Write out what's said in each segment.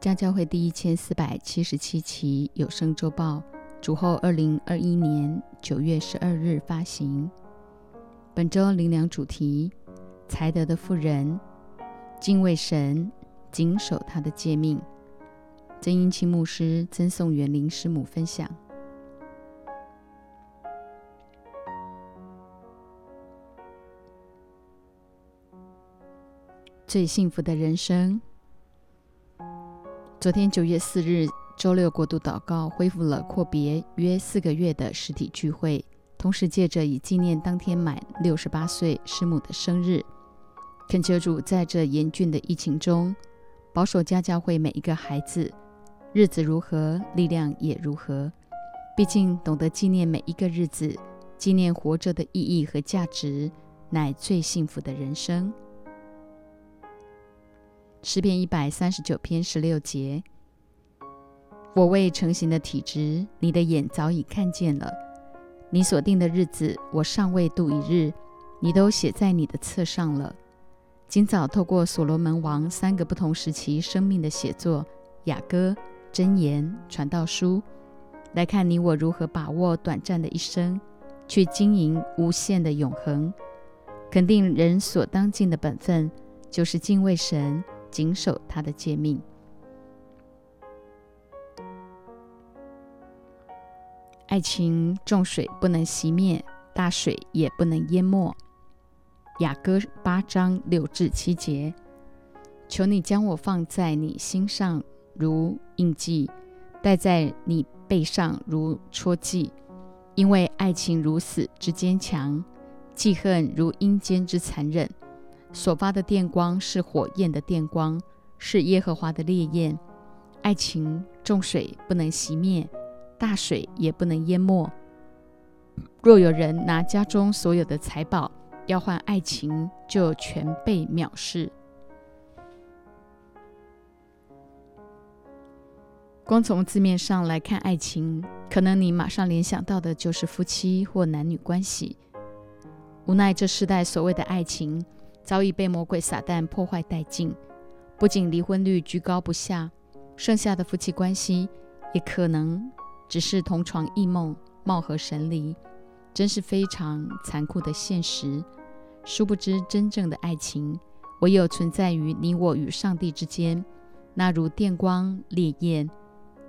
家教会第一千四百七十七期有声周报，主后二零二一年九月十二日发行。本周灵粮主题：才德的妇人，敬畏神，谨守他的诫命。曾英清牧师曾颂元灵师母分享。最幸福的人生。昨天九月四日，周六国度祷告恢复了阔别约四个月的实体聚会，同时借着以纪念当天满六十八岁师母的生日，恳求主在这严峻的疫情中保守家教会每一个孩子。日子如何，力量也如何。毕竟懂得纪念每一个日子，纪念活着的意义和价值，乃最幸福的人生。诗篇一百三十九篇十六节：我未成形的体质，你的眼早已看见了；你所定的日子，我尚未度一日，你都写在你的册上了。今早透过所罗门王三个不同时期生命的写作，雅歌、箴言、传道书，来看你我如何把握短暂的一生，去经营无限的永恒。肯定人所当尽的本分，就是敬畏神。谨守他的诫命。爱情重水不能熄灭，大水也不能淹没。雅歌八章六至七节，求你将我放在你心上如印记，戴在你背上如戳记。因为爱情如死之坚强，记恨如阴间之残忍。所发的电光是火焰的电光，是耶和华的烈焰。爱情重水不能熄灭，大水也不能淹没。若有人拿家中所有的财宝要换爱情，就全被藐视。光从字面上来看，爱情可能你马上联想到的就是夫妻或男女关系。无奈这世代所谓的爱情。早已被魔鬼撒旦破坏殆尽，不仅离婚率居高不下，剩下的夫妻关系也可能只是同床异梦、貌合神离，真是非常残酷的现实。殊不知，真正的爱情唯有存在于你我与上帝之间，那如电光烈焰、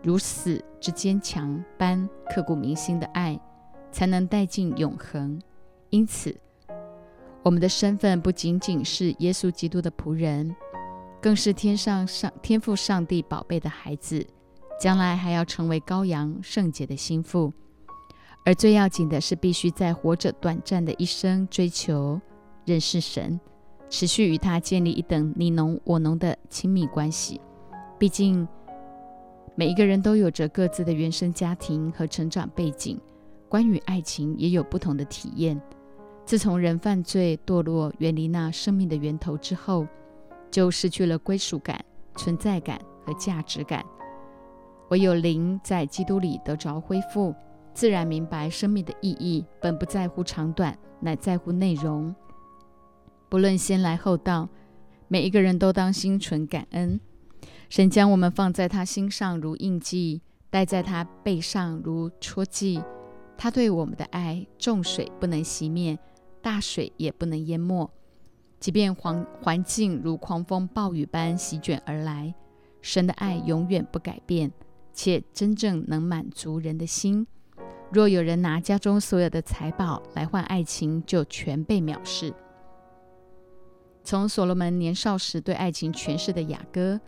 如死之坚强般刻骨铭心的爱，才能带进永恒。因此。我们的身份不仅仅是耶稣基督的仆人，更是天上上天父上帝宝贝的孩子，将来还要成为羔羊圣洁的心腹。而最要紧的是，必须在活着短暂的一生追求认识神，持续与他建立一等你侬我侬的亲密关系。毕竟，每一个人都有着各自的原生家庭和成长背景，关于爱情也有不同的体验。自从人犯罪堕落，远离那生命的源头之后，就失去了归属感、存在感和价值感。唯有灵在基督里得着恢复，自然明白生命的意义本不在乎长短，乃在乎内容。不论先来后到，每一个人都当心存感恩。神将我们放在他心上如印记，戴在他背上如戳记。他对我们的爱，重水不能熄灭。大水也不能淹没，即便环环境如狂风暴雨般席卷而来，神的爱永远不改变，且真正能满足人的心。若有人拿家中所有的财宝来换爱情，就全被藐视。从所罗门年少时对爱情诠释的雅歌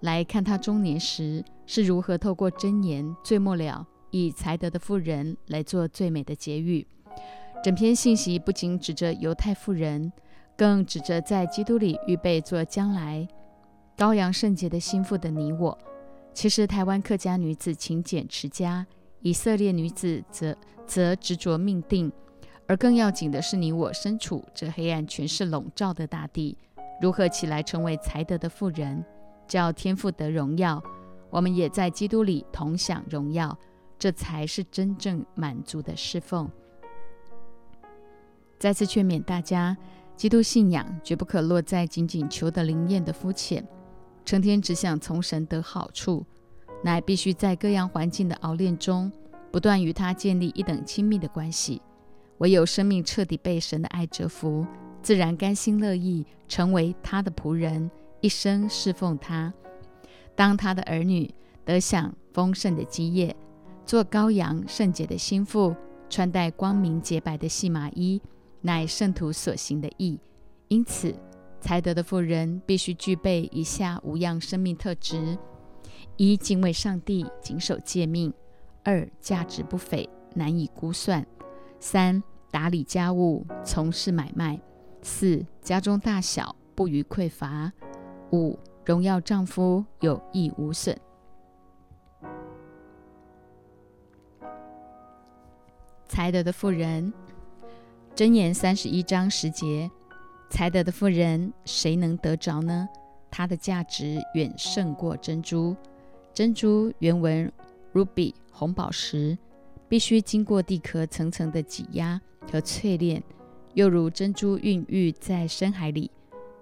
来看，他中年时是如何透过箴言，最末了以才德的妇人来做最美的结语。整篇信息不仅指着犹太妇人，更指着在基督里预备做将来羔羊圣洁的心腹的你我。其实，台湾客家女子勤俭持家，以色列女子则则执着命定。而更要紧的是，你我身处这黑暗权势笼罩的大地，如何起来成为才德的妇人，叫天父得荣耀？我们也在基督里同享荣耀，这才是真正满足的侍奉。再次劝勉大家，基督信仰绝不可落在仅仅求得灵验的肤浅。成天只想从神得好处，乃必须在各样环境的熬炼中，不断与他建立一等亲密的关系。唯有生命彻底被神的爱折服，自然甘心乐意成为他的仆人，一生侍奉他，当他的儿女，得享丰盛的基业，做羔羊圣洁的心腹，穿戴光明洁白的细麻衣，乃圣徒所行的义。因此，才德的妇人必须具备以下五样生命特质：一、敬畏上帝，谨守诫命；二、价值不菲，难以估算；三、打理家务，从事买卖；四、家中大小不虞匮乏；五、荣耀丈夫，有益无损。才德的妇人，箴言三十一章十节。才德的妇人，谁能得着呢？她的价值远胜过珍珠。珍珠原文 ruby 红宝石，必须经过地壳层层的挤压和淬炼，又如珍珠孕育在深海里，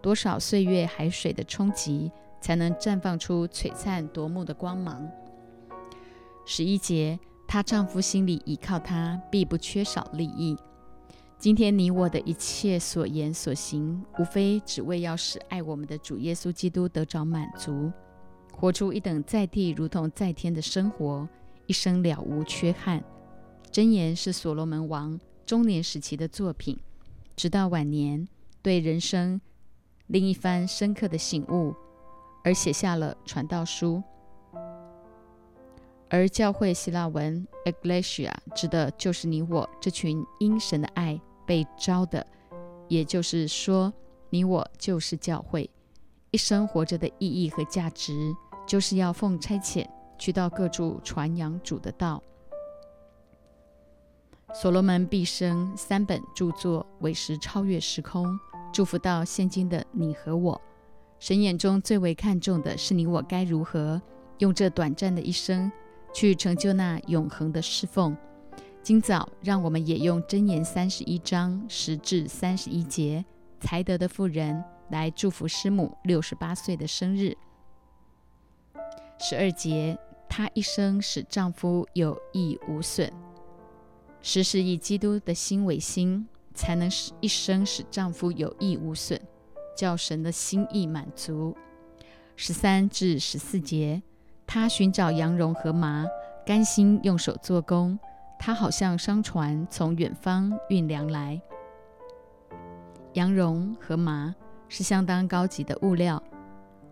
多少岁月海水的冲击，才能绽放出璀璨夺目的光芒。十一节，她丈夫心里依靠她，必不缺少利益。今天你我的一切所言所行，无非只为要使爱我们的主耶稣基督得着满足，活出一等在地如同在天的生活，一生了无缺憾。箴言是所罗门王中年时期的作品，直到晚年对人生另一番深刻的醒悟，而写下了传道书。而教会希腊文 e g l e s i a 指的就是你我这群因神的爱。被招的，也就是说，你我就是教会，一生活着的意义和价值，就是要奉差遣去到各处传扬主的道。所罗门毕生三本著作，为时超越时空，祝福到现今的你和我。神眼中最为看重的是你我该如何用这短暂的一生，去成就那永恒的侍奉。今早，让我们也用箴言三十一章十至三十一节，才德的妇人来祝福师母六十八岁的生日。十二节，她一生使丈夫有益无损，时时以基督的心为心，才能使一生使丈夫有益无损，叫神的心意满足。十三至十四节，他寻找羊绒和麻，甘心用手做工。他好像商船从远方运粮来。羊绒和麻是相当高级的物料，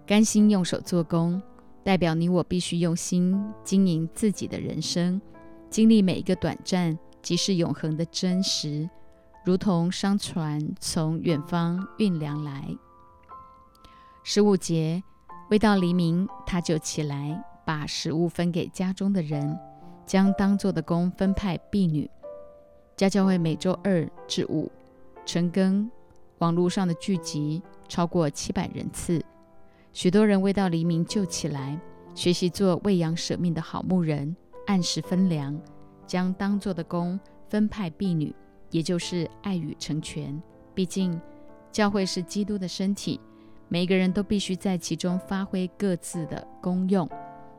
甘心用手做工，代表你我必须用心经营自己的人生，经历每一个短暂即是永恒的真实，如同商船从远方运粮来。十五节，未到黎明，他就起来，把食物分给家中的人。将当做的工分派婢女。家教会每周二至五晨更，网络上的聚集超过七百人次。许多人未到黎明就起来，学习做喂养舍命的好牧人，按时分粮，将当做的工分派婢女，也就是爱与成全。毕竟教会是基督的身体，每个人都必须在其中发挥各自的功用。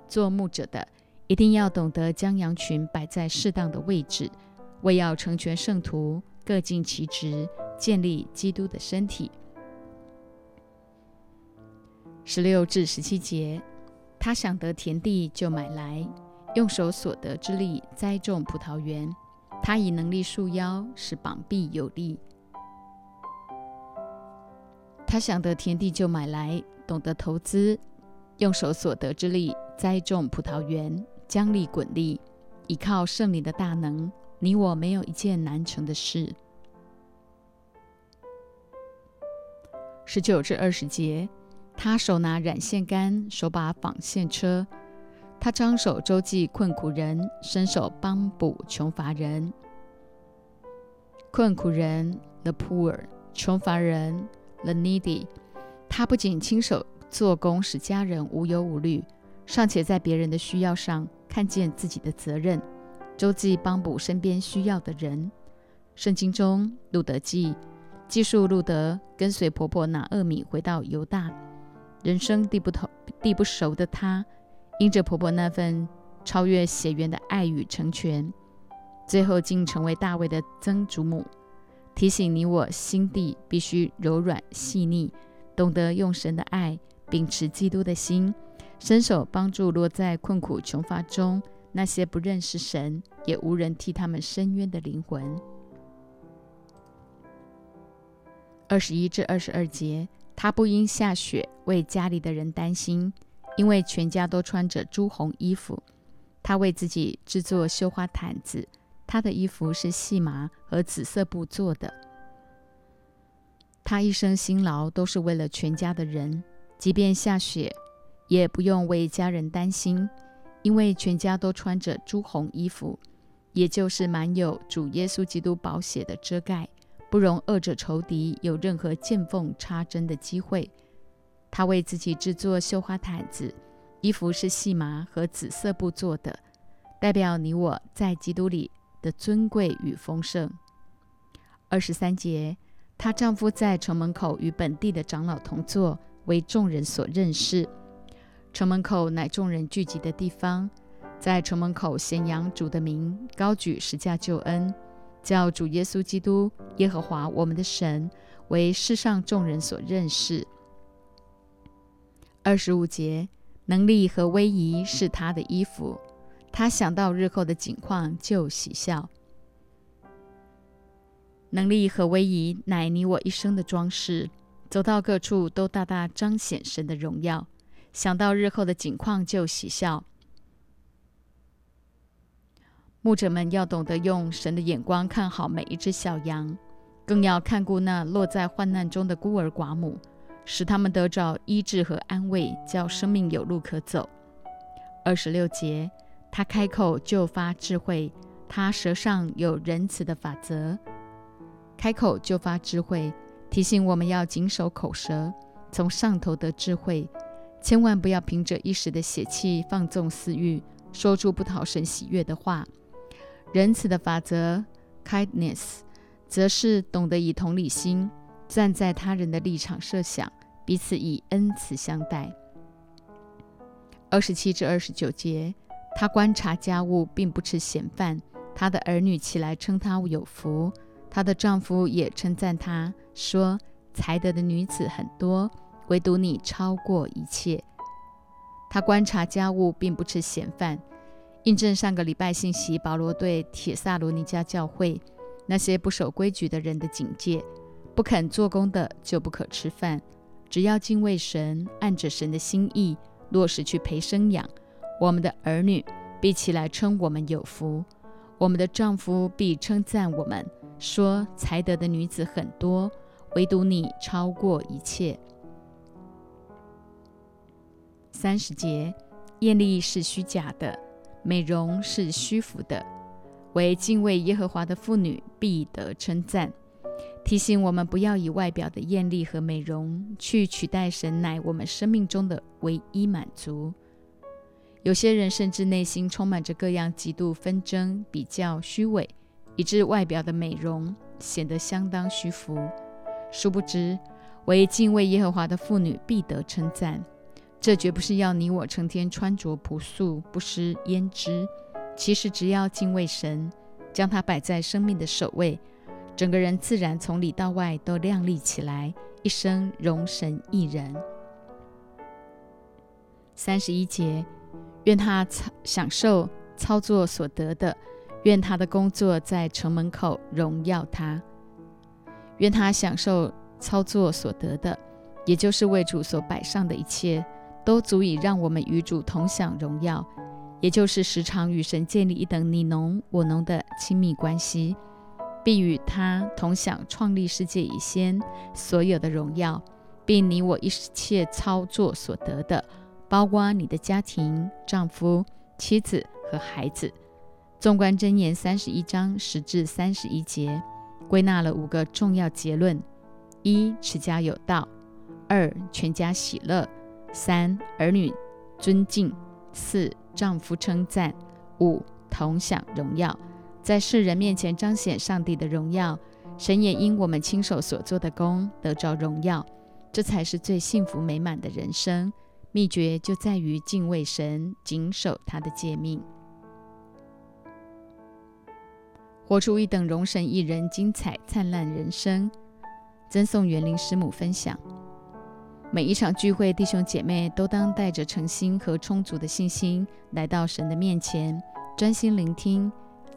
做牧者的。一定要懂得将羊群摆在适当的位置，为要成全圣徒，各尽其职，建立基督的身体。十六至十七节，他想得田地就买来，用手所得之力栽种葡萄园。他以能力束腰，使膀臂有力。他想得田地就买来，懂得投资，用手所得之力栽种葡萄园。将力滚力，依靠圣灵的大能，你我没有一件难成的事。十九至二十节，他手拿染线杆，手把纺线车。他张手周济困苦人，伸手帮补穷乏人。困苦人 the poor，穷乏人 the needy。他不仅亲手做工，使家人无忧无虑，尚且在别人的需要上。看见自己的责任，周记帮补身边需要的人。圣经中，路德记记述路德跟随婆婆拿厄米回到犹大，人生地不同、地不熟的她，因着婆婆那份超越血缘的爱与成全，最后竟成为大卫的曾祖母，提醒你我心地必须柔软细腻，懂得用神的爱，秉持基督的心，伸手帮助落在困苦穷乏中那些不认识神也无人替他们伸冤的灵魂。二十一至二十二节。他不因下雪为家里的人担心，因为全家都穿着朱红衣服。他为自己制作绣花毯子，他的衣服是细麻和紫色布做的。他一生辛劳都是为了全家的人，即便下雪，也不用为家人担心，因为全家都穿着朱红衣服，也就是满有主耶稣基督宝血的遮盖。不容恶者仇敌有任何见缝插针的机会。他为自己制作绣花毯子，衣服是细麻和紫色布做的，代表你我在基督里的尊贵与丰盛。二十三节，她丈夫在城门口与本地的长老同坐，为众人所认识。城门口乃众人聚集的地方，在城门口显扬主的名，高举十架救恩。叫主耶稣基督耶和华我们的神为世上众人所认识。二十五节，能力和威仪是他的衣服，他想到日后的景况就喜笑。能力和威仪乃你我一生的装饰，走到各处都大大彰显神的荣耀。想到日后的景况就喜笑。牧者们要懂得用神的眼光看好每一只小羊，更要看顾那落在患难中的孤儿寡母，使他们得着医治和安慰，叫生命有路可走。二十六节，他开口就发智慧，他舌上有仁慈的法则。开口就发智慧，提醒我们要谨守口舌，从上头得智慧，千万不要凭着一时的血气放纵私欲，说出不讨神喜悦的话。仁慈的法则，kindness，则是懂得以同理心站在他人的立场设想，彼此以恩慈相待。二十七至二十九节，他观察家务，并不吃闲饭。他的儿女起来称他有福，她的丈夫也称赞她说：“才德的女子很多，唯独你超过一切。”他观察家务，并不吃闲饭。印证上个礼拜信息，保罗对铁萨罗尼迦教会那些不守规矩的人的警戒：不肯做工的就不可吃饭。只要敬畏神，按着神的心意落实去陪生养，我们的儿女必起来称我们有福；我们的丈夫必称赞我们，说才德的女子很多，唯独你超过一切。三十节，艳丽是虚假的。美容是虚浮的，为敬畏耶和华的妇女必得称赞。提醒我们不要以外表的艳丽和美容去取代神乃我们生命中的唯一满足。有些人甚至内心充满着各样极度纷争、比较、虚伪，以致外表的美容显得相当虚浮。殊不知，唯敬畏耶和华的妇女必得称赞。这绝不是要你我成天穿着朴素、不施胭脂。其实，只要敬畏神，将它摆在生命的首位，整个人自然从里到外都亮丽起来，一生容神一人。三十一节，愿他操享受操作所得的，愿他的工作在城门口荣耀他，愿他享受操作所得的，也就是为主所摆上的一切。都足以让我们与主同享荣耀，也就是时常与神建立一等你侬我侬的亲密关系，并与他同享创立世界以先所有的荣耀，并你我一切操作所得的，包括你的家庭、丈夫、妻子和孩子。纵观箴言三十一章十至三十一节，归纳了五个重要结论：一、持家有道；二、全家喜乐。三儿女尊敬，四丈夫称赞，五同享荣耀，在世人面前彰显上帝的荣耀。神也因我们亲手所做的功得着荣耀，这才是最幸福美满的人生。秘诀就在于敬畏神，谨守他的诫命，活出一等容神一人精彩灿烂人生。赠送园林师母分享：每一场聚会，弟兄姐妹都当带着诚心和充足的信心来到神的面前，专心聆听，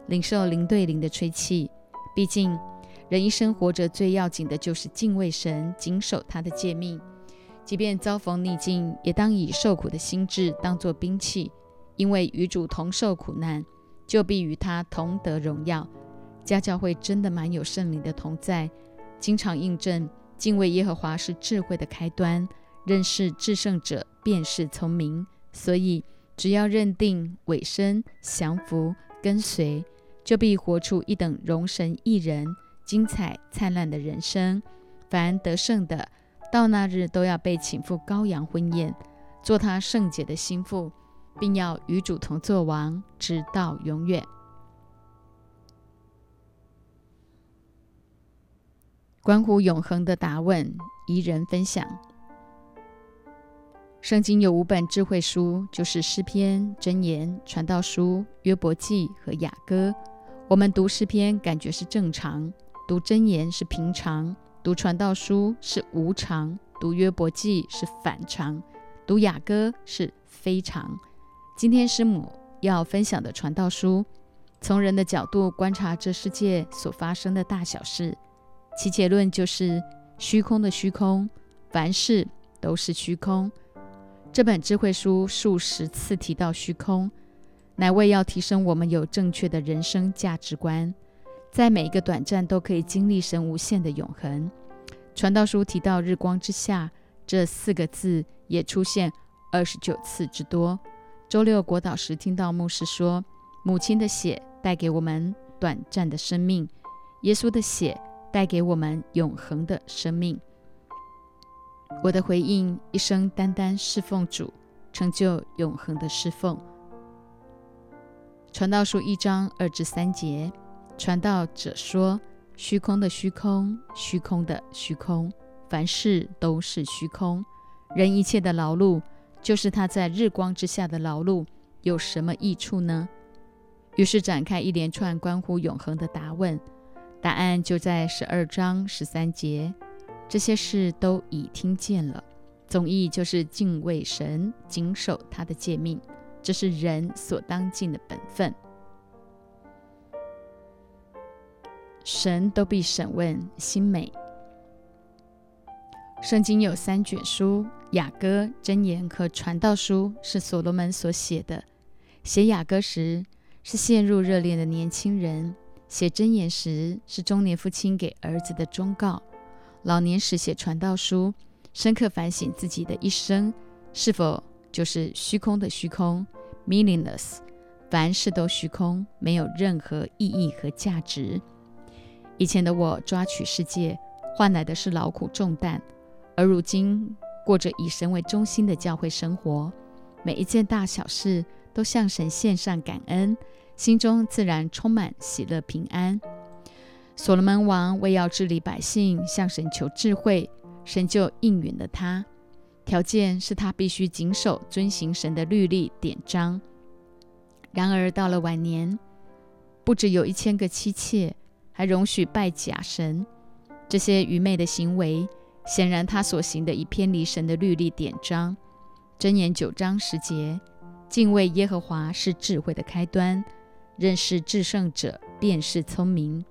领受灵对灵的吹气。毕竟，人一生活着最要紧的就是敬畏神，谨守他的诫命。即便遭逢逆境，也当以受苦的心志当作兵器，因为与主同受苦难，就必与他同得荣耀。家教会真的蛮有圣灵的同在。经常印证，敬畏耶和华是智慧的开端，认识至圣者便是聪明。所以，只要认定委身、降服、跟随，就必活出一等荣神一人、精彩灿烂的人生。凡得胜的，到那日都要被请赴羔羊婚宴，做他圣洁的心腹，并要与主同作王，直到永远。关乎永恒的答问，宜人分享。圣经有五本智慧书，就是诗篇、箴言、传道书、约伯记和雅歌。我们读诗篇感觉是正常，读箴言是平常，读传道书是无常，读约伯记是反常，读雅歌是非常。今天师母要分享的传道书，从人的角度观察这世界所发生的大小事。其结论就是虚空的虚空，凡事都是虚空。这本智慧书数十次提到虚空，乃为要提升我们有正确的人生价值观，在每一个短暂都可以经历神无限的永恒。传道书提到“日光之下”这四个字，也出现二十九次之多。周六国祷时听到牧师说：“母亲的血带给我们短暂的生命，耶稣的血。”带给我们永恒的生命。我的回应：一生单单侍奉主，成就永恒的侍奉。传道书一章二至三节，传道者说：“虚空的虚空，虚空的虚空，凡事都是虚空。人一切的劳碌，就是他在日光之下的劳碌，有什么益处呢？”于是展开一连串关乎永恒的答问。答案就在十二章十三节，这些事都已听见了。总意就是敬畏神，谨守他的诫命，这是人所当尽的本分。神都必审问，心美。圣经有三卷书：雅歌、箴言和传道书，是所罗门所写的。写雅歌时，是陷入热恋的年轻人。写箴言时是中年父亲给儿子的忠告，老年时写传道书，深刻反省自己的一生是否就是虚空的虚空 （meaningless），凡事都虚空，没有任何意义和价值。以前的我抓取世界，换来的是劳苦重担，而如今过着以神为中心的教会生活，每一件大小事都向神献上感恩。心中自然充满喜乐平安。所罗门王为要治理百姓，向神求智慧，神就应允了他。条件是他必须谨守遵行神的律例典章。然而到了晚年，不只有一千个妻妾，还容许拜假神。这些愚昧的行为，显然他所行的已偏离神的律例典章。箴言九章十节：敬畏耶和华是智慧的开端。认识至圣者便是聪明，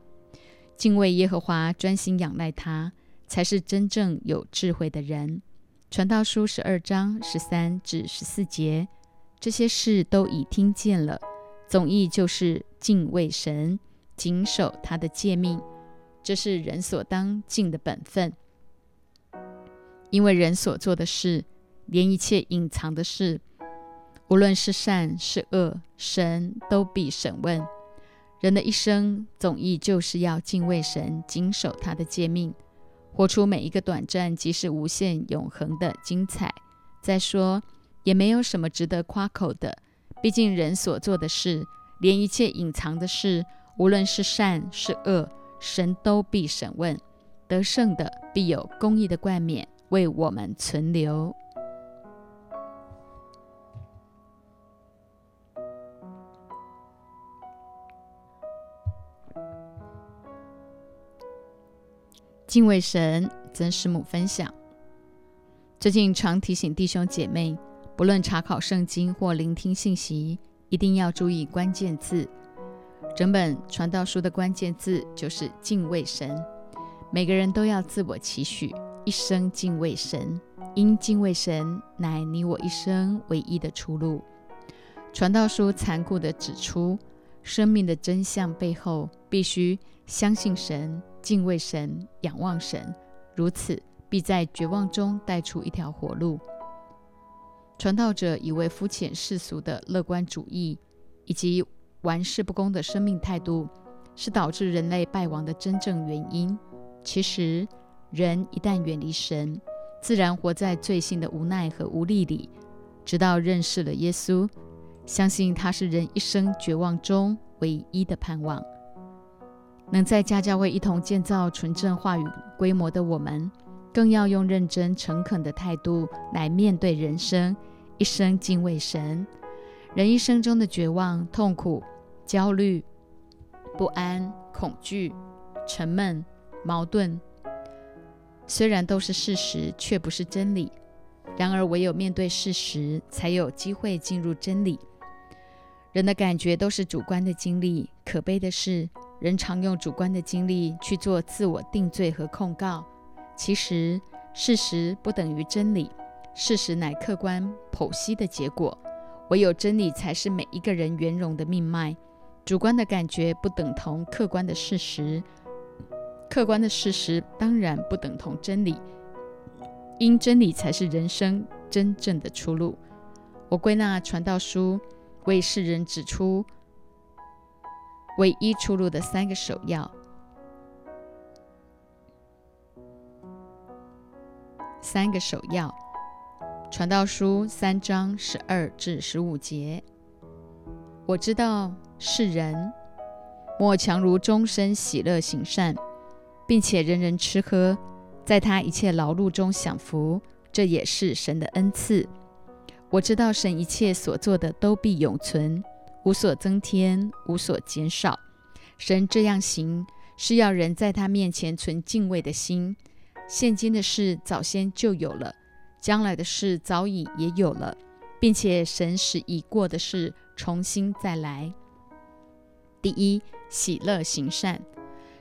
敬畏耶和华，专心仰赖他，才是真正有智慧的人。传道书十二章十三至十四节，这些事都已听见了。总意就是敬畏神，谨守他的诫命，这是人所当尽的本分。因为人所做的事，连一切隐藏的事。无论是善是恶，神都必审问。人的一生总意就是要敬畏神，谨守他的诫命，活出每一个短暂即是无限永恒的精彩。再说，也没有什么值得夸口的。毕竟人所做的事，连一切隐藏的事，无论是善是恶，神都必审问。得胜的必有公义的冠冕，为我们存留。敬畏神，曾师母分享。最近常提醒弟兄姐妹，不论查考圣经或聆听信息，一定要注意关键字。整本传道书的关键字就是敬畏神。每个人都要自我期许，一生敬畏神，因敬畏神乃你我一生唯一的出路。传道书残酷地指出，生命的真相背后，必须相信神。敬畏神，仰望神，如此必在绝望中带出一条活路。传道者以为肤浅世俗的乐观主义以及玩世不恭的生命态度是导致人类败亡的真正原因。其实，人一旦远离神，自然活在罪性的无奈和无力里，直到认识了耶稣，相信他是人一生绝望中唯一的盼望。能在家教会一同建造纯正话语规模的我们，更要用认真诚恳的态度来面对人生，一生敬畏神。人一生中的绝望、痛苦、焦虑、不安、恐惧、沉闷、矛盾，虽然都是事实，却不是真理。然而，唯有面对事实，才有机会进入真理。人的感觉都是主观的经历，可悲的是。人常用主观的经历去做自我定罪和控告，其实事实不等于真理，事实乃客观剖析的结果。唯有真理才是每一个人圆融的命脉。主观的感觉不等同客观的事实，客观的事实当然不等同真理，因真理才是人生真正的出路。我归纳传道书为世人指出。唯一出路的三个首要，三个首要，《传道书》三章十二至十五节。我知道世人莫强如终身喜乐行善，并且人人吃喝，在他一切劳碌中享福，这也是神的恩赐。我知道神一切所做的都必永存。无所增添，无所减少。神这样行，是要人在他面前存敬畏的心。现今的事早先就有了，将来的事早已也有了，并且神使已过的事重新再来。第一，喜乐行善。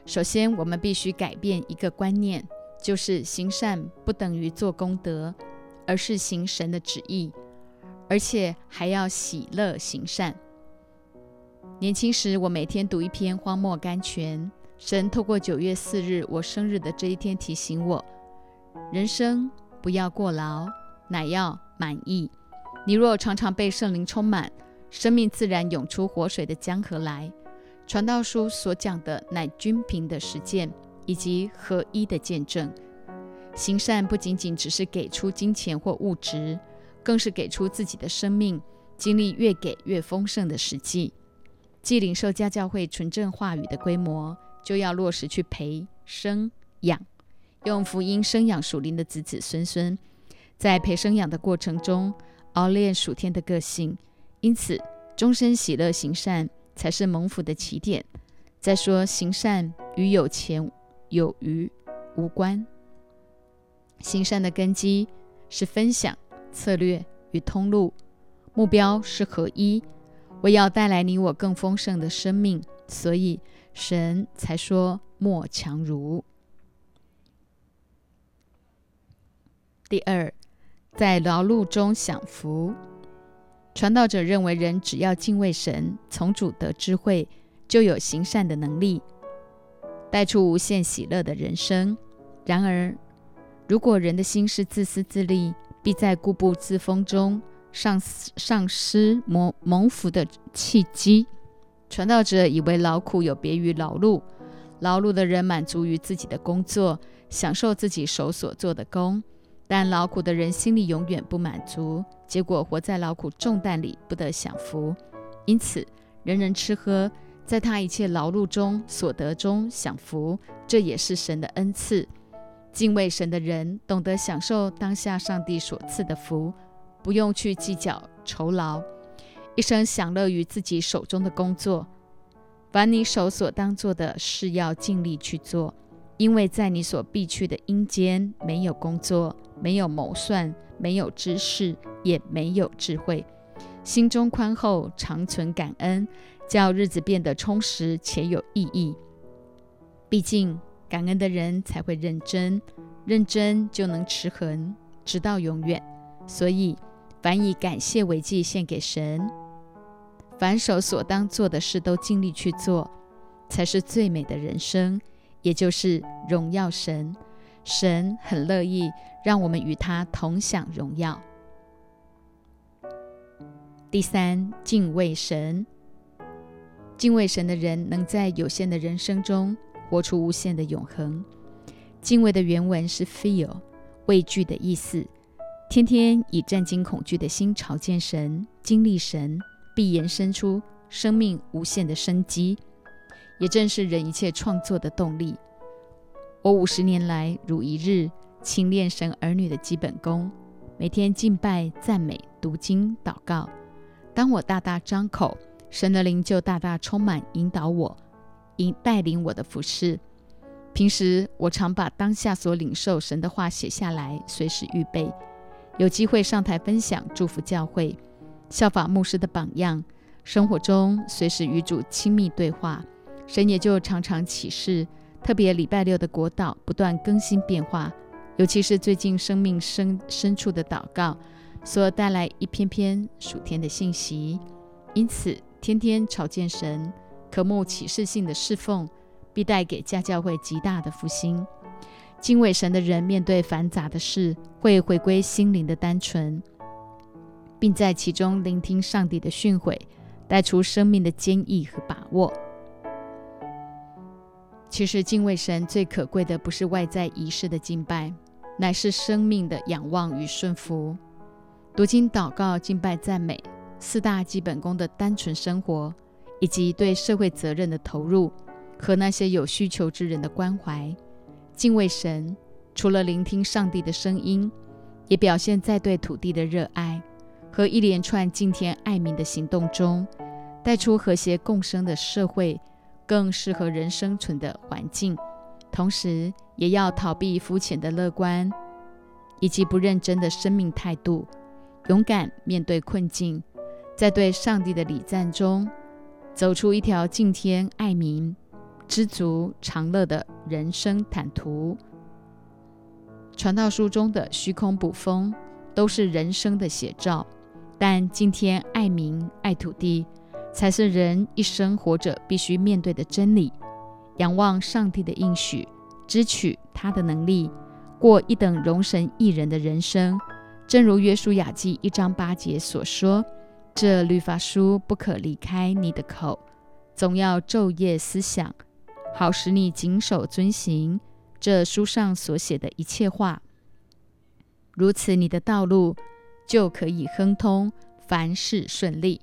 首先，我们必须改变一个观念，就是行善不等于做功德，而是行神的旨意，而且还要喜乐行善。年轻时，我每天读一篇《荒漠甘泉》。神透过九月四日我生日的这一天提醒我：人生不要过劳，乃要满意。你若常常被圣灵充满，生命自然涌出活水的江河来。传道书所讲的乃均平的实践以及合一的见证。行善不仅仅只是给出金钱或物质，更是给出自己的生命，经历越给越丰盛的实际。既领受家教会纯正话语的规模，就要落实去培生养，用福音生养属灵的子子孙孙。在培生养的过程中，熬练属天的个性。因此，终身喜乐行善才是蒙福的起点。再说，行善与有钱有余无关。行善的根基是分享策略与通路，目标是合一。我要带来你我更丰盛的生命，所以神才说莫强如。第二，在劳碌中享福。传道者认为，人只要敬畏神，从主得智慧，就有行善的能力，带出无限喜乐的人生。然而，如果人的心是自私自利，必在固步自封中。丧丧失蒙蒙福的契机。传道者以为劳苦有别于劳碌，劳碌的人满足于自己的工作，享受自己手所做的工；但劳苦的人心里永远不满足，结果活在劳苦重担里，不得享福。因此，人人吃喝，在他一切劳碌中所得中享福，这也是神的恩赐。敬畏神的人懂得享受当下上帝所赐的福，不用去计较酬劳，一生享乐于自己手中的工作。凡你手所当做的事，要尽力去做，因为在你所必去的阴间，没有工作，没有谋算，没有知识，也没有智慧。心中宽厚，常存感恩，叫日子变得充实且有意义。毕竟。感恩的人才会认真，认真就能持恒，直到永远。所以，凡以感谢为祭献给神，凡手所当做的事都尽力去做，才是最美的人生，也就是荣耀神。神很乐意让我们与他同享荣耀。第三，敬畏神。敬畏神的人，能在有限的人生中。活出无限的永恒。敬畏的原文是 “feel”，畏惧的意思。天天以战惊恐惧的心朝见神，经历神，必延伸出生命无限的生机，也正是人一切创作的动力。我五十年来如一日勤练神儿女的基本功，每天敬拜、赞美、读经、祷告。当我大大张口，神的灵就大大充满，引导我。引带领我的服饰。平时我常把当下所领受神的话写下来，随时预备，有机会上台分享，祝福教会，效法牧师的榜样。生活中随时与主亲密对话，神也就常常启示。特别礼拜六的国祷不断更新变化，尤其是最近生命深深处的祷告，所带来一篇篇属天的信息。因此，天天朝见神。渴慕启示性的侍奉，必带给家教会极大的复兴。敬畏神的人，面对繁杂的事，会回归心灵的单纯，并在其中聆听上帝的训诲，带出生命的坚毅和把握。其实，敬畏神最可贵的，不是外在仪式的敬拜，乃是生命的仰望与顺服。读经、祷告、敬拜、赞美四大基本功的单纯生活。以及对社会责任的投入和那些有需求之人的关怀，敬畏神，除了聆听上帝的声音，也表现在对土地的热爱和一连串敬天爱民的行动中，带出和谐共生的社会，更适合人生存的环境。同时，也要逃避肤浅的乐观以及不认真的生命态度，勇敢面对困境，在对上帝的礼赞中。走出一条敬天爱民、知足常乐的人生坦途。传道书中的虚空捕风都是人生的写照，但敬天爱民、爱土地，才是人一生活着必须面对的真理。仰望上帝的应许，支取他的能力，过一等容神一人的人生。正如约书亚记一章八节所说。这律法书不可离开你的口，总要昼夜思想，好使你谨守遵行这书上所写的一切话。如此，你的道路就可以亨通，凡事顺利。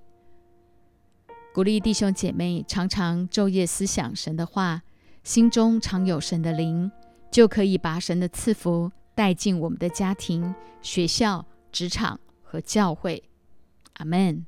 鼓励弟兄姐妹常常昼夜思想神的话，心中常有神的灵，就可以把神的赐福带进我们的家庭、学校、职场和教会。Amen.